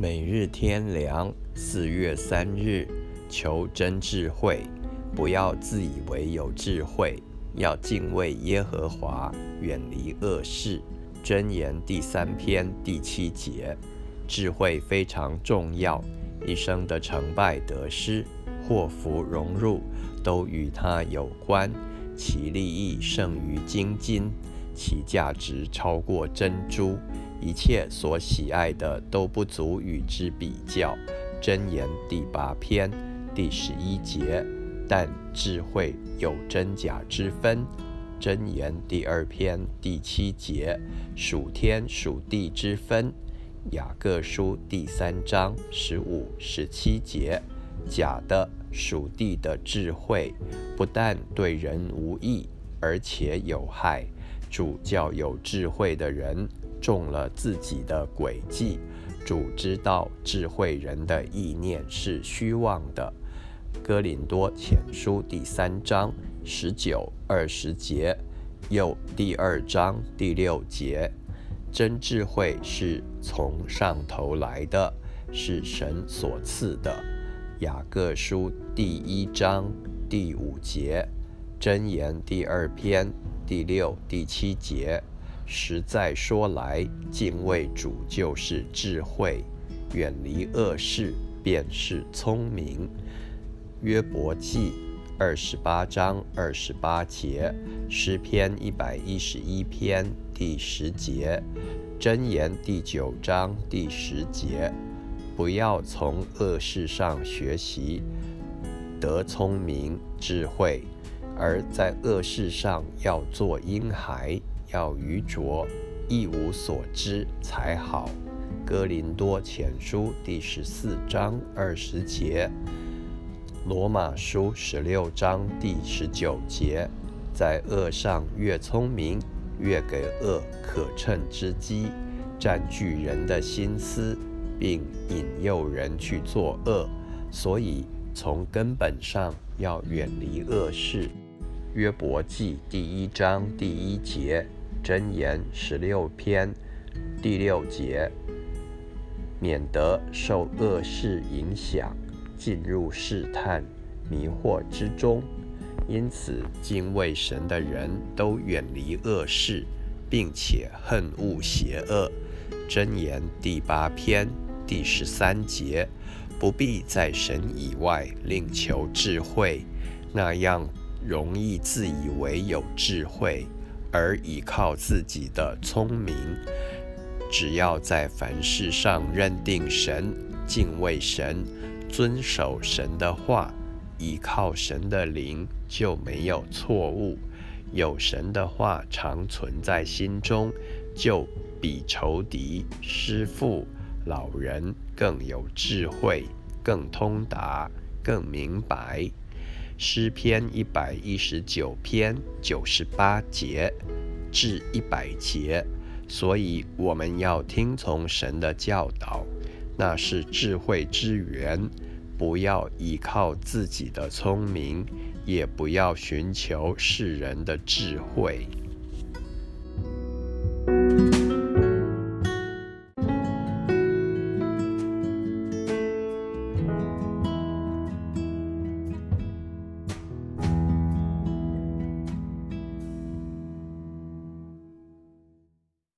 每日天良，四月三日，求真智慧，不要自以为有智慧，要敬畏耶和华，远离恶事。箴言第三篇第七节，智慧非常重要，一生的成败得失、祸福荣辱，都与它有关。其利益胜于金金，其价值超过珍珠。一切所喜爱的都不足与之比较。箴言第八篇第十一节，但智慧有真假之分。箴言第二篇第七节，属天属地之分。雅各书第三章十五、十七节，假的属地的智慧，不但对人无益，而且有害。主教有智慧的人。中了自己的诡计，主知道智慧人的意念是虚妄的。哥林多前书第三章十九二十节，又第二章第六节，真智慧是从上头来的，是神所赐的。雅各书第一章第五节，箴言第二篇第六第七节。实在说来，敬畏主就是智慧，远离恶事便是聪明。约伯记二十八章二十八节，诗篇一百一十一篇第十节，箴言第九章第十节，不要从恶事上学习得聪明智慧，而在恶事上要做婴孩。要愚拙，一无所知才好。哥林多前书第十四章二十节，罗马书十六章第十九节，在恶上越聪明，越给恶可乘之机，占据人的心思，并引诱人去做恶。所以从根本上要远离恶事。约伯记第一章第一节。箴言十六篇第六节，免得受恶事影响，进入试探、迷惑之中。因此，敬畏神的人都远离恶事，并且恨恶邪恶。箴言第八篇第十三节，不必在神以外另求智慧，那样容易自以为有智慧。而依靠自己的聪明，只要在凡事上认定神、敬畏神、遵守神的话，依靠神的灵，就没有错误。有神的话常存在心中，就比仇敌、师父、老人更有智慧、更通达、更明白。诗篇一百一十九篇九十八节至一百节，所以我们要听从神的教导，那是智慧之源。不要依靠自己的聪明，也不要寻求世人的智慧。